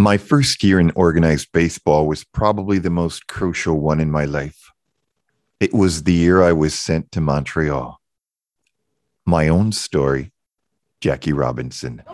My first year in organized baseball was probably the most crucial one in my life. It was the year I was sent to Montreal. My own story, Jackie Robinson.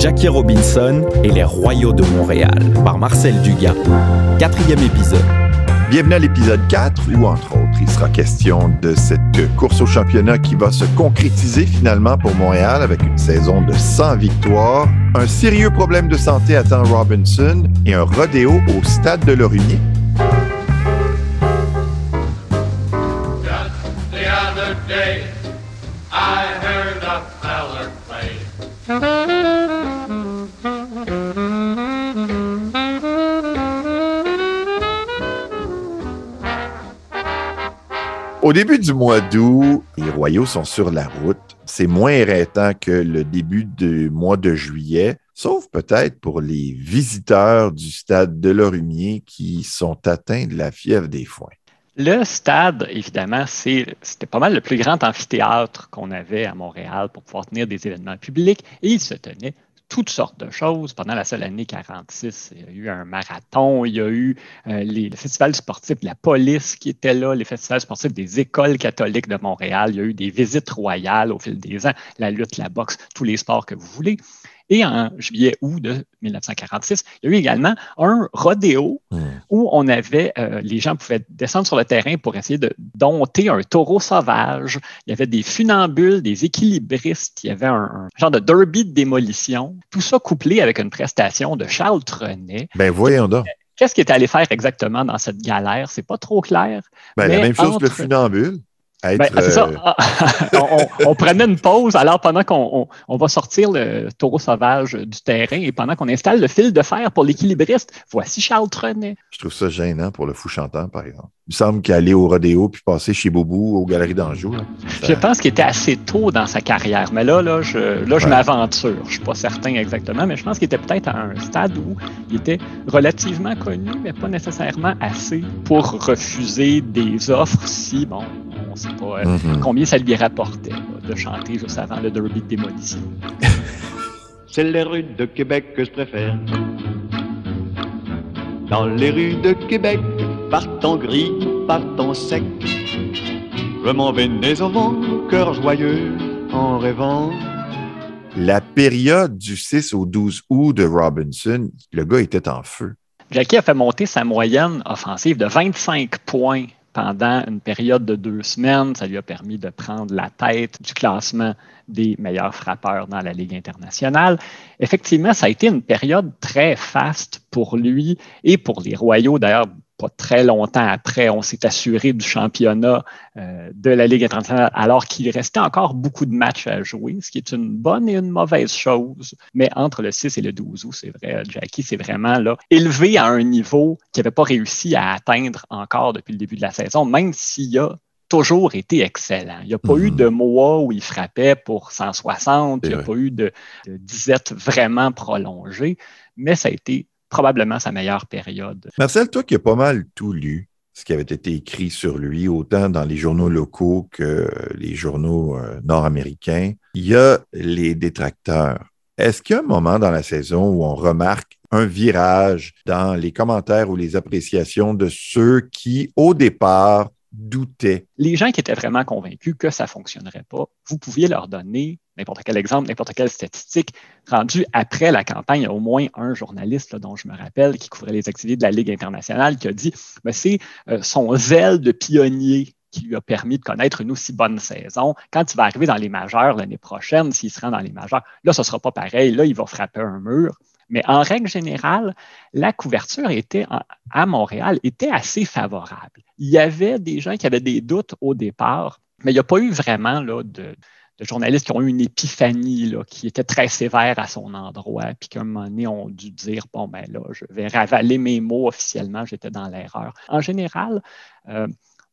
Jackie Robinson et les Royaux de Montréal par Marcel Dugas. Quatrième épisode. Bienvenue à l'épisode 4 où, entre autres, il sera question de cette course au championnat qui va se concrétiser finalement pour Montréal avec une saison de 100 victoires. Un sérieux problème de santé attend Robinson et un rodéo au stade de Lorimier. Au début du mois d'août, les Royaux sont sur la route. C'est moins éreintant que le début du mois de juillet, sauf peut-être pour les visiteurs du stade de Lorimier qui sont atteints de la fièvre des foins. Le stade, évidemment, c'était pas mal le plus grand amphithéâtre qu'on avait à Montréal pour pouvoir tenir des événements publics et il se tenait toutes sortes de choses. Pendant la seule année 46, il y a eu un marathon, il y a eu euh, les, le festival sportif de la police qui était là, les festivals sportifs des écoles catholiques de Montréal, il y a eu des visites royales au fil des ans, la lutte, la boxe, tous les sports que vous voulez. Et en juillet-août de 1946, il y a eu également un rodéo hmm. où on avait, euh, les gens pouvaient descendre sur le terrain pour essayer de dompter un taureau sauvage. Il y avait des funambules, des équilibristes, il y avait un, genre de derby de démolition. Tout ça couplé avec une prestation de Charles Trenet. Ben voyons donc. Qu'est-ce qu'il est allé faire exactement dans cette galère? C'est pas trop clair. Ben, la même chose que le funambule. Ben, ça. Euh, on, prenait une pause. Alors, pendant qu'on on, va sortir le taureau sauvage du terrain et pendant qu'on installe le fil de fer pour l'équilibriste, voici Charles Trenet. Je trouve ça gênant pour le fou chanteur, par exemple. Il semble qu'aller au rodéo puis passer chez Boubou aux Galeries d'Anjou. Je pense qu'il était assez tôt dans sa carrière. Mais là, là, je, là, je m'aventure. Je ne suis pas certain exactement, mais je pense qu'il était peut-être à un stade où il était relativement connu, mais pas nécessairement assez pour refuser des offres si, bon, on ne sait pas euh, mm-hmm. combien ça lui rapportait de chanter juste avant le derby de démolition. C'est les rues de Québec que je préfère. Dans les rues de Québec, partant gris, partant sec, je m'en vais vent, cœur joyeux, en rêvant. La période du 6 au 12 août de Robinson, le gars était en feu. Jackie a fait monter sa moyenne offensive de 25 points pendant une période de deux semaines. Ça lui a permis de prendre la tête du classement des meilleurs frappeurs dans la Ligue internationale. Effectivement, ça a été une période très faste pour lui et pour les Royaux. D'ailleurs, pas très longtemps après, on s'est assuré du championnat euh, de la Ligue internationale alors qu'il restait encore beaucoup de matchs à jouer, ce qui est une bonne et une mauvaise chose. Mais entre le 6 et le 12 août, c'est vrai, Jackie, c'est vraiment là, élevé à un niveau qu'il n'avait pas réussi à atteindre encore depuis le début de la saison, même s'il a toujours été excellent. Il n'y a pas eu mm-hmm. de mois où il frappait pour 160, il n'y a pas eu de, de disette vraiment prolongée, mais ça a été probablement sa meilleure période. Marcel, toi qui as pas mal tout lu, ce qui avait été écrit sur lui, autant dans les journaux locaux que les journaux euh, nord-américains, il y a les détracteurs. Est-ce qu'il y a un moment dans la saison où on remarque un virage dans les commentaires ou les appréciations de ceux qui, au départ, doutaient? Les gens qui étaient vraiment convaincus que ça ne fonctionnerait pas, vous pouviez leur donner n'importe quel exemple, n'importe quelle statistique, rendue après la campagne, il y a au moins un journaliste dont je me rappelle qui couvrait les activités de la Ligue internationale qui a dit c'est euh, son zèle de pionnier qui lui a permis de connaître une aussi bonne saison. Quand il va arriver dans les majeurs l'année prochaine, s'il se rend dans les majeurs, là, ce ne sera pas pareil. Là, il va frapper un mur. Mais en règle générale, la couverture était à Montréal était assez favorable. Il y avait des gens qui avaient des doutes au départ, mais il n'y a pas eu vraiment de, journalistes qui ont eu une épiphanie, qui était très sévère à son endroit, puis qu'à un moment donné, ont dû dire Bon, ben là, je vais ravaler mes mots officiellement, j'étais dans l'erreur. En général, euh,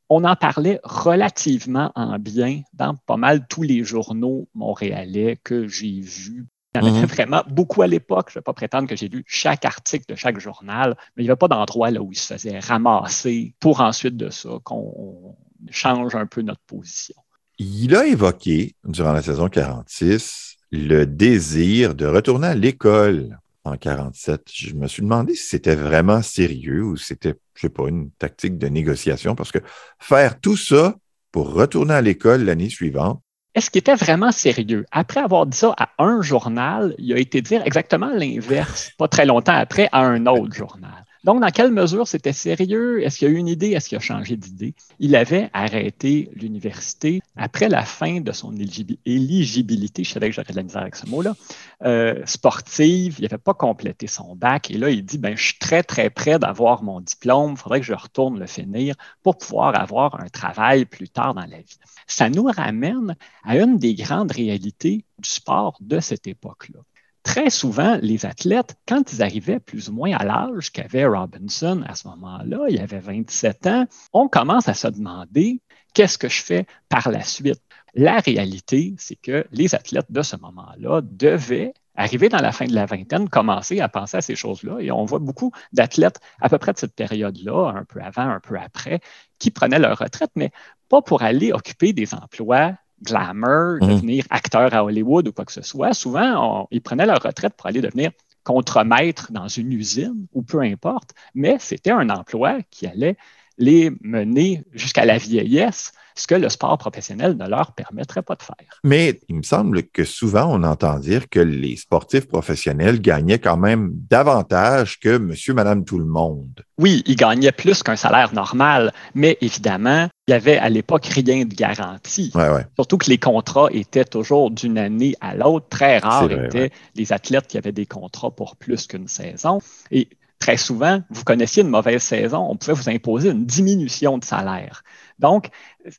on en parlait relativement en bien dans pas mal tous les journaux montréalais que j'ai vus. Il y en avait mhm. vraiment beaucoup à l'époque. Je ne vais pas prétendre que j'ai lu chaque article de chaque journal, mais il n'y avait pas d'endroit là où il se faisait ramasser pour ensuite de ça qu'on change un peu notre position. Il a évoqué, durant la saison 46, le désir de retourner à l'école en 47. Je me suis demandé si c'était vraiment sérieux ou si c'était, je sais pas, une tactique de négociation, parce que faire tout ça pour retourner à l'école l'année suivante, est-ce qu'il était vraiment sérieux? Après avoir dit ça à un journal, il a été dire exactement l'inverse, pas très longtemps après, à un autre journal. Donc, dans quelle mesure c'était sérieux? Est-ce qu'il a eu une idée? Est-ce qu'il a changé d'idée? Il avait arrêté l'université après la fin de son éligibilité, je savais que j'aurais de la misère avec ce mot-là, euh, sportive. Il n'avait pas complété son bac. Et là, il dit, ben, je suis très, très près d'avoir mon diplôme. Il faudrait que je retourne le finir pour pouvoir avoir un travail plus tard dans la vie. Ça nous ramène à une des grandes réalités du sport de cette époque-là très souvent, les athlètes, quand ils arrivaient plus ou moins à l'âge qu'avait Robinson à ce moment-là, il avait 27 ans, on commence à se demander qu'est-ce que je fais par la suite? La réalité, c'est que les athlètes de ce moment-là devaient arriver dans la fin de la vingtaine, commencer à penser à ces choses-là. Et on voit beaucoup d'athlètes à peu près de cette période-là, un peu avant, un peu après, qui prenaient leur retraite, mais pas pour aller occuper des emplois glamour, mhm. devenir acteur à Hollywood ou quoi que ce soit. Souvent, ils prenaient leur retraite pour aller devenir contremaître dans une usine ou peu importe, mais c'était un emploi qui allait les mener jusqu'à la vieillesse, ce que le sport professionnel ne leur permettrait pas de faire. Mais il me semble que souvent on entend dire que les sportifs professionnels gagnaient quand même davantage que monsieur, madame, tout le monde. Oui, ils gagnaient plus qu'un salaire normal, mais évidemment, il n'y avait à l'époque rien de garanti. Surtout que les contrats étaient toujours d'une année à l'autre. Très rares étaient les athlètes qui avaient des contrats pour plus qu'une saison. Et très souvent, vous connaissiez une mauvaise saison, on pouvait vous imposer une diminution de salaire. Donc,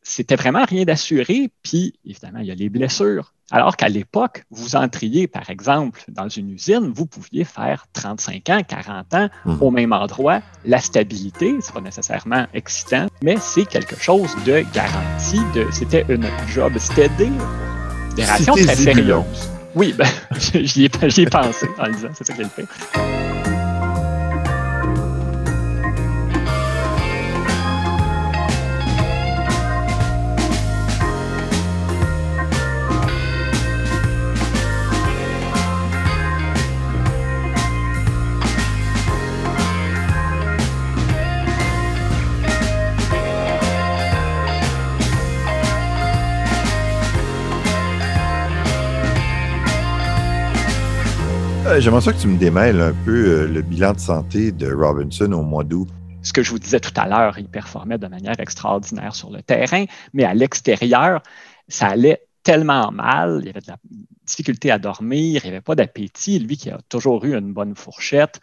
c'était vraiment rien d'assuré. Puis, évidemment, il y a les blessures. Alors qu'à l'époque, vous entriez, par exemple, dans une usine, vous pouviez faire 35 ans, 40 ans mhm. au même endroit. La stabilité, c'est pas nécessairement excitant, mais c'est quelque chose de garanti. De, c'était une job steady, des rations très sérieuses. Oui, ben, j'y ai, pensé en disant, c'est ça qu'il fait. J'aimerais ça que tu me démêles un peu euh, le bilan de santé de Robinson au mois d'août. Ce que je vous disais tout à l'heure, il performait de manière extraordinaire sur le terrain, mais à l'extérieur, ça allait tellement mal, il y avait de la difficulté à dormir, il n'y avait pas d'appétit. Lui qui a toujours eu une bonne fourchette,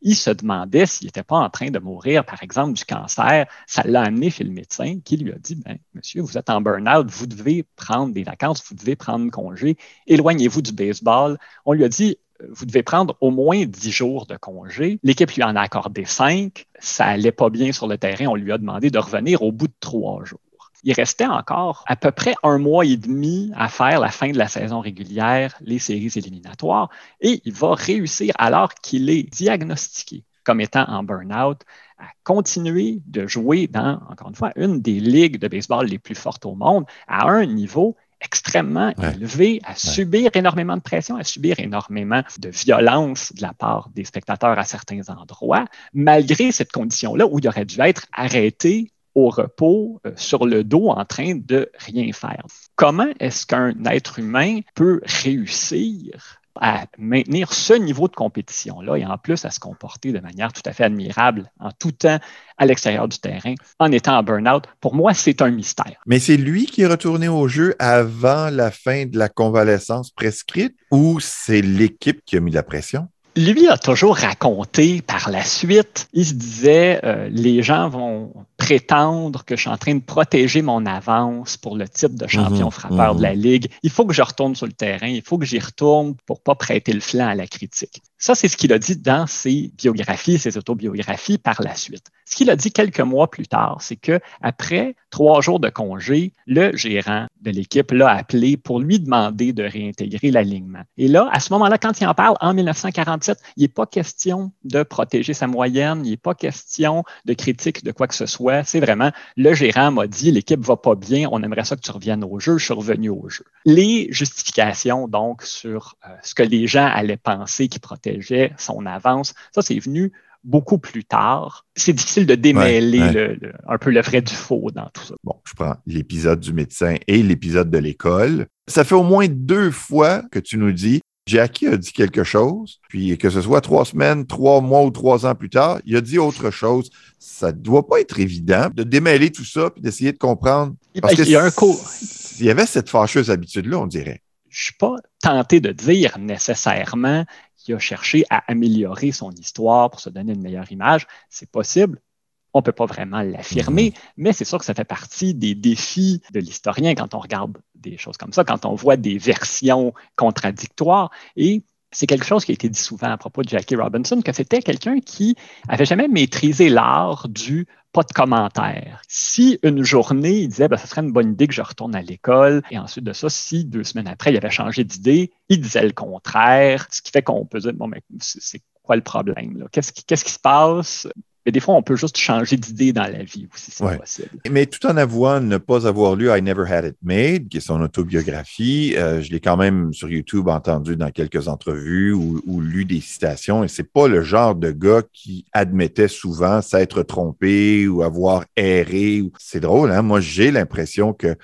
il se demandait s'il n'était pas en train de mourir, par exemple, du cancer. Ça l'a amené chez le médecin qui lui a dit ben, Monsieur, vous êtes en burn-out, vous devez prendre des vacances, vous devez prendre congé, éloignez-vous du baseball. On lui a dit vous devez prendre au moins 10 jours de congé. L'équipe lui en a accordé 5. Ça allait pas bien sur le terrain. On lui a demandé de revenir au bout de trois jours. Il restait encore à peu près un mois et demi à faire la fin de la saison régulière, les séries éliminatoires, et il va réussir, alors qu'il est diagnostiqué comme étant en burn-out, à continuer de jouer dans, encore une fois, une des ligues de baseball les plus fortes au monde, à un niveau extrêmement élevé, à subir énormément de pression, à subir énormément de violence de la part des spectateurs à certains endroits, malgré cette condition-là où il aurait dû être arrêté au repos, euh, sur le dos, en train de rien faire. Comment est-ce qu'un être humain peut réussir à maintenir ce niveau de compétition-là et en plus à se comporter de manière tout à fait admirable en tout temps à l'extérieur du terrain en étant en burn-out, pour moi, c'est un mystère. Mais c'est lui qui est retourné au jeu avant la fin de la convalescence prescrite ou c'est l'équipe qui a mis la pression? Lui a toujours raconté par la suite, il se disait, euh, les gens vont prétendre que je suis en train de protéger mon avance pour le titre de champion Mhm, frappeur de la mhm. Ligue. Il faut que je retourne sur le terrain, il faut que j'y retourne pour pas prêter le flanc à la critique. Ça, c'est ce qu'il a dit dans ses biographies, ses autobiographies par la suite. Ce qu'il a dit quelques mois plus tard, c'est que après trois jours de congé, le gérant de l'équipe l'a appelé pour lui demander de réintégrer l'alignement. Et là, à ce moment-là, quand il en parle en 1947, il n'est pas question de protéger sa moyenne, il n'est pas question de critique de quoi que ce soit. C'est vraiment le gérant m'a dit l'équipe va pas bien, on aimerait ça que tu reviennes au jeu, je suis revenu au jeu. Les justifications donc sur euh, ce que les gens allaient penser qui protégeait son avance, ça c'est venu beaucoup plus tard. C'est difficile de démêler Ouais, ouais. le- le- un peu le vrai du faux dans tout ça. Bon, je prends l'épisode du médecin et l'épisode de l'école. Ça fait au moins deux fois que tu nous dis Jackie a dit quelque chose, puis que ce soit trois semaines, trois mois ou trois ans plus tard, il a dit autre chose. Ça ne doit pas être évident de démêler tout ça puis d'essayer de comprendre. Parce que il y a un cours. Il y avait cette fâcheuse habitude-là, on dirait. je ne suis pas tenté de dire nécessairement qu'il a cherché à améliorer son histoire pour se donner une meilleure image. C'est possible. On ne peut pas vraiment l'affirmer, mais c'est sûr que ça fait partie des défis de l'historien quand on regarde des choses comme ça, quand on voit des versions contradictoires. Et c'est quelque chose qui a été dit souvent à propos de Jackie Robinson, que c'était quelqu'un qui avait jamais maîtrisé l'art du pas de commentaires. Si une journée, il disait, ben, ce serait une bonne idée que je retourne à l'école, et ensuite de ça, si deux semaines après, il avait changé d'idée, il disait le contraire, ce qui fait qu'on peut dire, bon, mais c'est quoi le problème? Qu'est-ce qui, qu'est-ce qui se passe? Mais des fois, on peut juste changer d'idée dans la vie aussi, c'est Ouais. possible. Mais tout en avouant ne pas avoir lu I Never Had It Made, qui est son autobiographie, euh, je l'ai quand même sur YouTube entendu dans quelques entrevues ou, ou lu des citations, et c'est pas le genre de gars qui admettait souvent s'être trompé ou avoir erré. C'est drôle, hein? Moi, j'ai l'impression que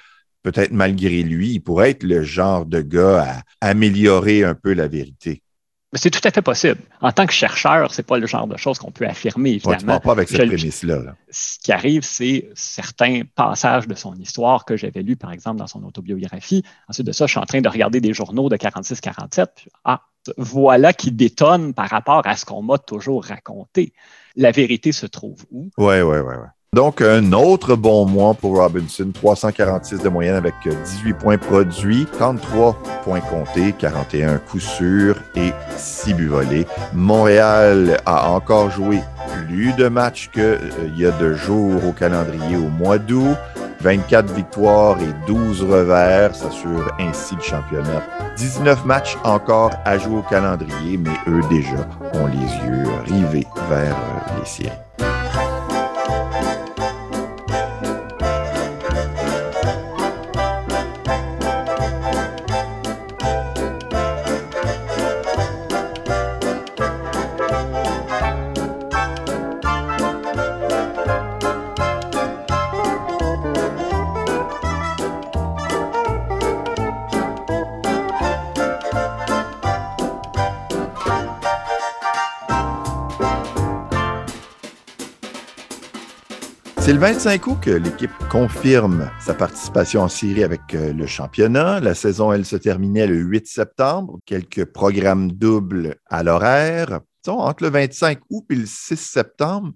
peut-être malgré lui, il pourrait être le genre de gars à améliorer un peu la vérité. Mais c'est tout à fait possible. En tant que chercheur, c'est pas le genre de choses qu'on peut affirmer, Ouais, tu évidemment. pas avec cette prémisse-là. là. ce qui arrive, c'est certains passages de son histoire que j'avais lus, par exemple, dans son autobiographie. Ensuite de ça, je suis en train de regarder des journaux de 46-47. puis, Ah, voilà qui détonne par rapport à ce qu'on m'a toujours raconté. La vérité se trouve où? Ouais, ouais, ouais, ouais. Donc, un autre bon mois pour Robinson, 346 de moyenne avec 18 points produits, 33 points comptés, 41 coups sûrs et 6 buts volés. Montréal a encore joué plus de matchs qu'il y a de jours au calendrier au mois d'août. 24 victoires et 12 revers s'assurent ainsi le championnat. 19 matchs encore à jouer au calendrier, mais eux déjà ont les yeux rivés vers euh, les séries. C'est le 25 août que l'équipe confirme sa participation en série avec euh, le championnat. La saison, elle, se terminait le 8 septembre. Quelques programmes doubles à l'horaire. Entre le 25 août et le 6 septembre,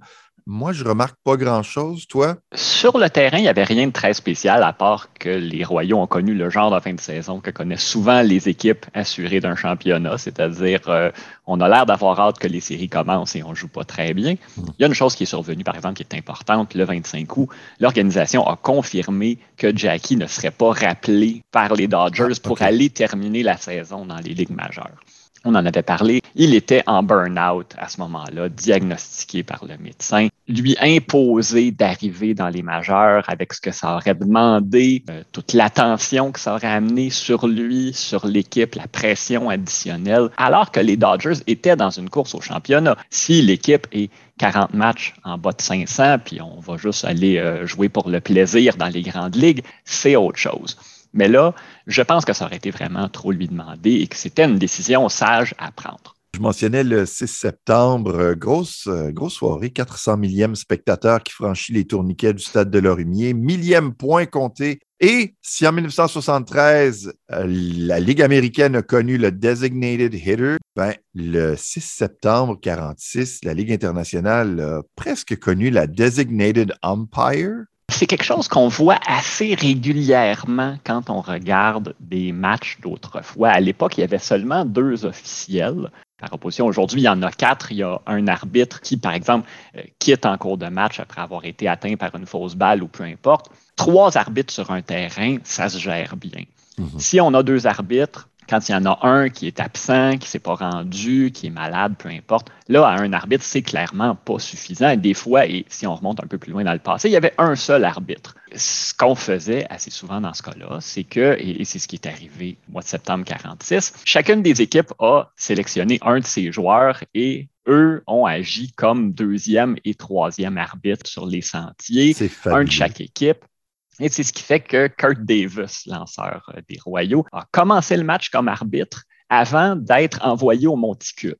moi, je remarque pas grand-chose. Toi? Sur le terrain, il n'y avait rien de très spécial à part que les Royaux ont connu le genre de fin de saison que connaissent souvent les équipes assurées d'un championnat, c'est-à-dire euh, on a l'air d'avoir hâte que les séries commencent et on ne joue pas très bien. Il y a une chose qui est survenue, par exemple, qui est importante, le 25 août, l'organisation a confirmé que Jackie ne serait pas rappelé par les Dodgers Ah, pour aller terminer la saison dans les ligues majeures. On en avait parlé. Il était en burn-out à ce moment-là, diagnostiqué par le médecin. Lui imposer d'arriver dans les majeurs avec ce que ça aurait demandé, euh, toute l'attention que ça aurait amené sur lui, sur l'équipe, la pression additionnelle, alors que les Dodgers étaient dans une course au championnat. Si l'équipe est 40 matchs en bas de 500, puis on va juste aller euh, jouer pour le plaisir dans les grandes ligues, c'est autre chose. Mais là, je pense que ça aurait été vraiment trop lui demander et que c'était une décision sage à prendre. Je mentionnais le 6 septembre, euh, grosse, euh, grosse soirée, 400 millième spectateur qui franchit les tourniquets du stade de Lorimier, millième point compté Et si en 1973, euh, la Ligue américaine a connu le Designated Hitter, ben, le 6 septembre 1946, la Ligue internationale a presque connu la Designated Umpire. C'est quelque chose qu'on voit assez régulièrement quand on regarde des matchs d'autrefois. À l'époque, il y avait seulement deux officiels. Par opposition, aujourd'hui, il y en a quatre. Il y a un arbitre qui, par exemple, euh, quitte en cours de match après avoir été atteint par une fausse balle ou peu importe. Trois arbitres sur un terrain, ça se gère bien. Mhm. Si on a deux arbitres, quand il y en a un qui est absent, qui ne s'est pas rendu, qui est malade, peu importe, là, à un arbitre, c'est clairement pas suffisant. des fois, et si on remonte un peu plus loin dans le passé, il y avait un seul arbitre. Ce qu'on faisait assez souvent dans ce cas-là, c'est que, et, c'est ce qui est arrivé au mois de septembre 46, chacune des équipes a sélectionné un de ses joueurs et eux ont agi comme deuxième et troisième arbitre sur les sentiers, un de chaque équipe. Et c'est ce qui fait que Kurt Davis, lanceur des Royaux, a commencé le match comme arbitre avant d'être envoyé au monticule.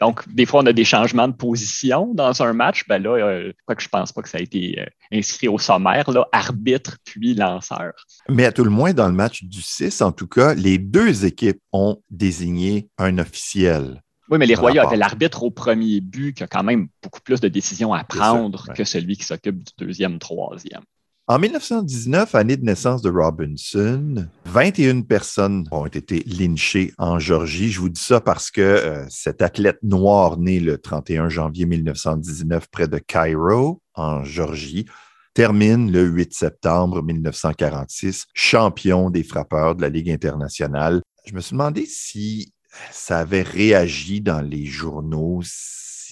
Donc, des fois, on a des changements de position dans un match. Ben là, euh, quoi que je pense pas que ça a été euh, inscrit au sommaire, là, arbitre puis lanceur. Mais à tout le moins, dans le match du 6, en tout cas, les deux équipes ont désigné un officiel. Oui, mais les Royaux avaient l'arbitre au premier but qui a quand même beaucoup plus de décisions à prendre que celui qui s'occupe du deuxième, troisième. En 1919, année de naissance de Robinson, 21 personnes ont été lynchées en Georgie. Je vous dis ça parce que euh, cet athlète noir né le 31 janvier 1919 près de Cairo, en Georgie, termine le 8 septembre 1946 champion des frappeurs de la Ligue internationale. Je me suis demandé si ça avait réagi dans les journaux,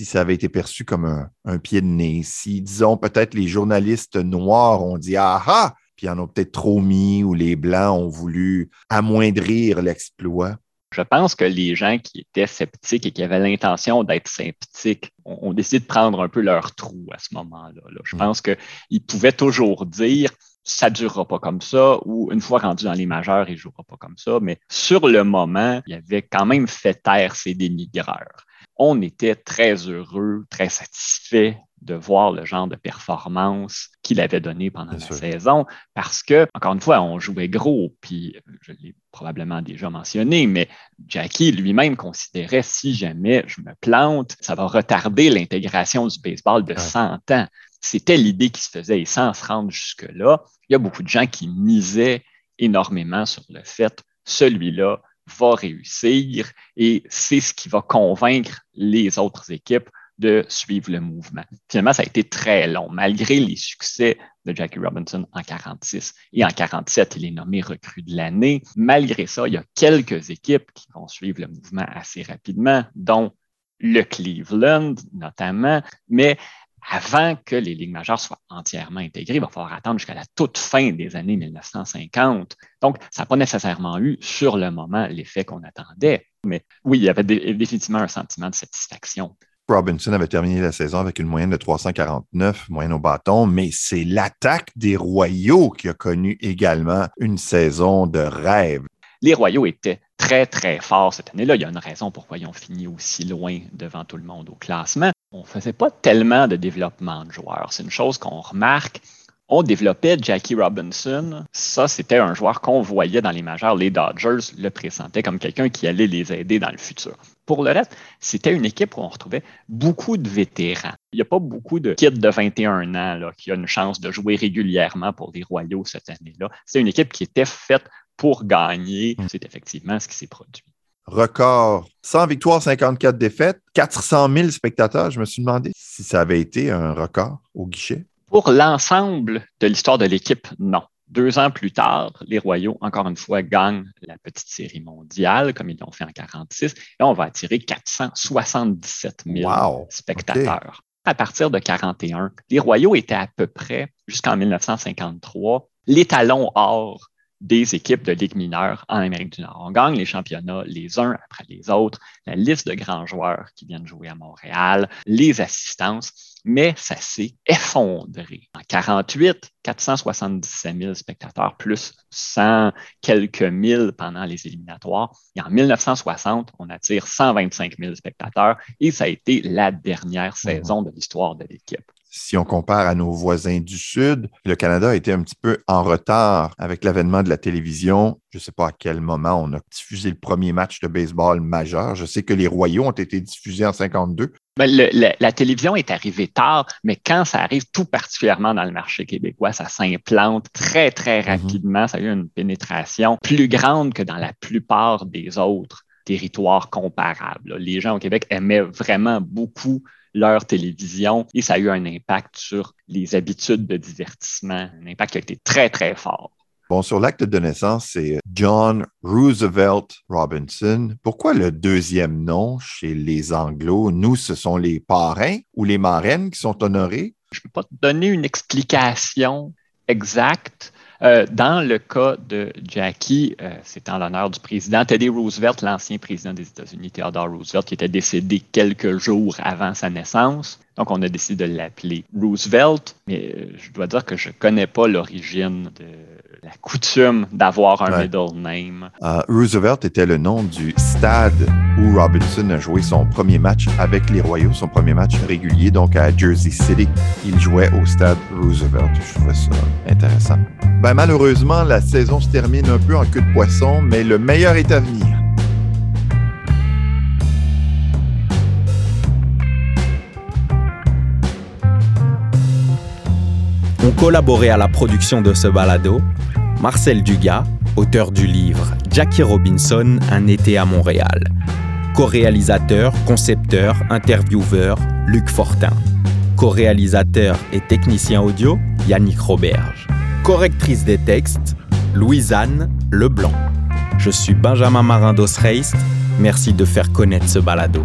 si ça avait été perçu comme un, pied de nez, si, disons, peut-être les journalistes noirs ont dit Ah ah, puis en ont peut-être trop mis, ou les Blancs ont voulu amoindrir l'exploit. Je pense que les gens qui étaient sceptiques et qui avaient l'intention d'être sceptiques ont, décidé de prendre un peu leur trou à ce moment-là. Je mm. pense qu'ils pouvaient toujours dire ça ne durera pas comme ça, ou une fois rendu dans les majeurs, il ne jouera pas comme ça. Mais sur le moment, il avait quand même fait taire ces dénigreurs on était très heureux, très satisfait de voir le genre de performance qu'il avait donné pendant la saison parce que, encore une fois, on jouait gros, puis je l'ai probablement déjà mentionné, mais Jackie lui-même considérait si jamais je me plante, ça va retarder l'intégration du baseball de 100 ans. C'était l'idée qui se faisait et sans se rendre jusque-là, il y a beaucoup de gens qui misaient énormément sur le fait celui-là va réussir et c'est ce qui va convaincre les autres équipes de suivre le mouvement. Finalement, ça a été très long. Malgré les succès de Jackie Robinson en 46 et en 47, il est nommé recrue de l'année. Malgré ça, il y a quelques équipes qui vont suivre le mouvement assez rapidement, dont le Cleveland notamment, mais avant que les ligues majeures soient entièrement intégrées, il va falloir attendre jusqu'à la toute fin des années 1950. Donc, ça n'a pas nécessairement eu sur le moment l'effet qu'on attendait. Mais oui, il y avait définitivement un sentiment de satisfaction. Robinson avait terminé la saison avec une moyenne de 349, moyenne au bâton, mais c'est l'attaque des Royaux qui a connu également une saison de rêve. Les Royaux étaient très, très forts cette année-là. Il y a une raison pourquoi ils ont fini aussi loin devant tout le monde au classement on ne faisait pas tellement de développement de joueurs. C'est une chose qu'on remarque. On développait Jackie Robinson. Ça, c'était un joueur qu'on voyait dans les majeurs. Les Dodgers le pressentaient comme quelqu'un qui allait les aider dans le futur. Pour le reste, c'était une équipe où on retrouvait beaucoup de vétérans. Il n'y a pas beaucoup de kids de 21 ans là, qui ont une chance de jouer régulièrement pour les Royaux cette année-là. C'est une équipe qui était faite pour gagner. C'est effectivement ce qui s'est produit record 100 victoires, 54 défaites, 400 000 spectateurs. Je me suis demandé si ça avait été un record au guichet. Pour l'ensemble de l'histoire de l'équipe, non. Deux ans plus tard, les Royaux, encore une fois, gagnent la petite série mondiale, comme ils l'ont fait en 46, et on va attirer 477 000 spectateurs. À partir de 41, les Royaux étaient à peu près, jusqu'en 1953, l'étalon or des équipes de Ligue mineure en Amérique du Nord. On gagne les championnats les uns après les autres, la liste de grands joueurs qui viennent jouer à Montréal, les assistances, mais ça s'est effondré. En 48, 477 000 spectateurs, plus 100 quelques mille pendant les éliminatoires. Et en 1960, on attire 125 000 spectateurs et ça a été la dernière saison de l'histoire de l'équipe. Si on compare à nos voisins du Sud, le Canada a été un petit peu en retard avec l'avènement de la télévision. Je ne sais pas à quel moment on a diffusé le premier match de baseball majeur. Je sais que les Royaux ont été diffusés en 52. Ben, la, télévision est arrivée tard, mais quand ça arrive tout particulièrement dans le marché québécois, ça s'implante très, très mhm. rapidement. Ça a eu une pénétration plus grande que dans la plupart des autres territoires comparables. Les gens au Québec aimaient vraiment beaucoup leur télévision et ça a eu un impact sur les habitudes de divertissement, un impact qui a été très, très fort. Bon, sur l'acte de naissance, c'est John Roosevelt Robinson. Pourquoi le deuxième nom chez les Anglo? Nous, ce sont les parrains ou les marraines qui sont honorés? Je ne peux pas te donner une explication exacte. Euh, dans le cas de Jackie, euh, c'est en l'honneur du président Teddy Roosevelt, l'ancien président des États-Unis, Theodore Roosevelt, qui était décédé quelques jours avant sa naissance. Donc, on a décidé de l'appeler Roosevelt, mais euh, je dois dire que je ne connais pas l'origine de la coutume d'avoir un middle name. Euh, Roosevelt était le nom du stade où Robinson a joué son premier match avec les Royaux, son premier match régulier, donc à Jersey City. Il jouait au stade Roosevelt. Je trouvais ça intéressant. Ben, malheureusement, la saison se termine un peu en queue de poisson, mais le meilleur est à venir. Collaboré à la production de ce balado Marcel Dugas, auteur du livre Jackie Robinson, Un été à Montréal. Co-réalisateur, concepteur, intervieweur, Luc Fortin. Co-réalisateur et technicien audio, Yannick Roberge. Correctrice des textes, Louisanne Leblanc. Je suis Benjamin Marin d'Osreist. Merci de faire connaître ce balado.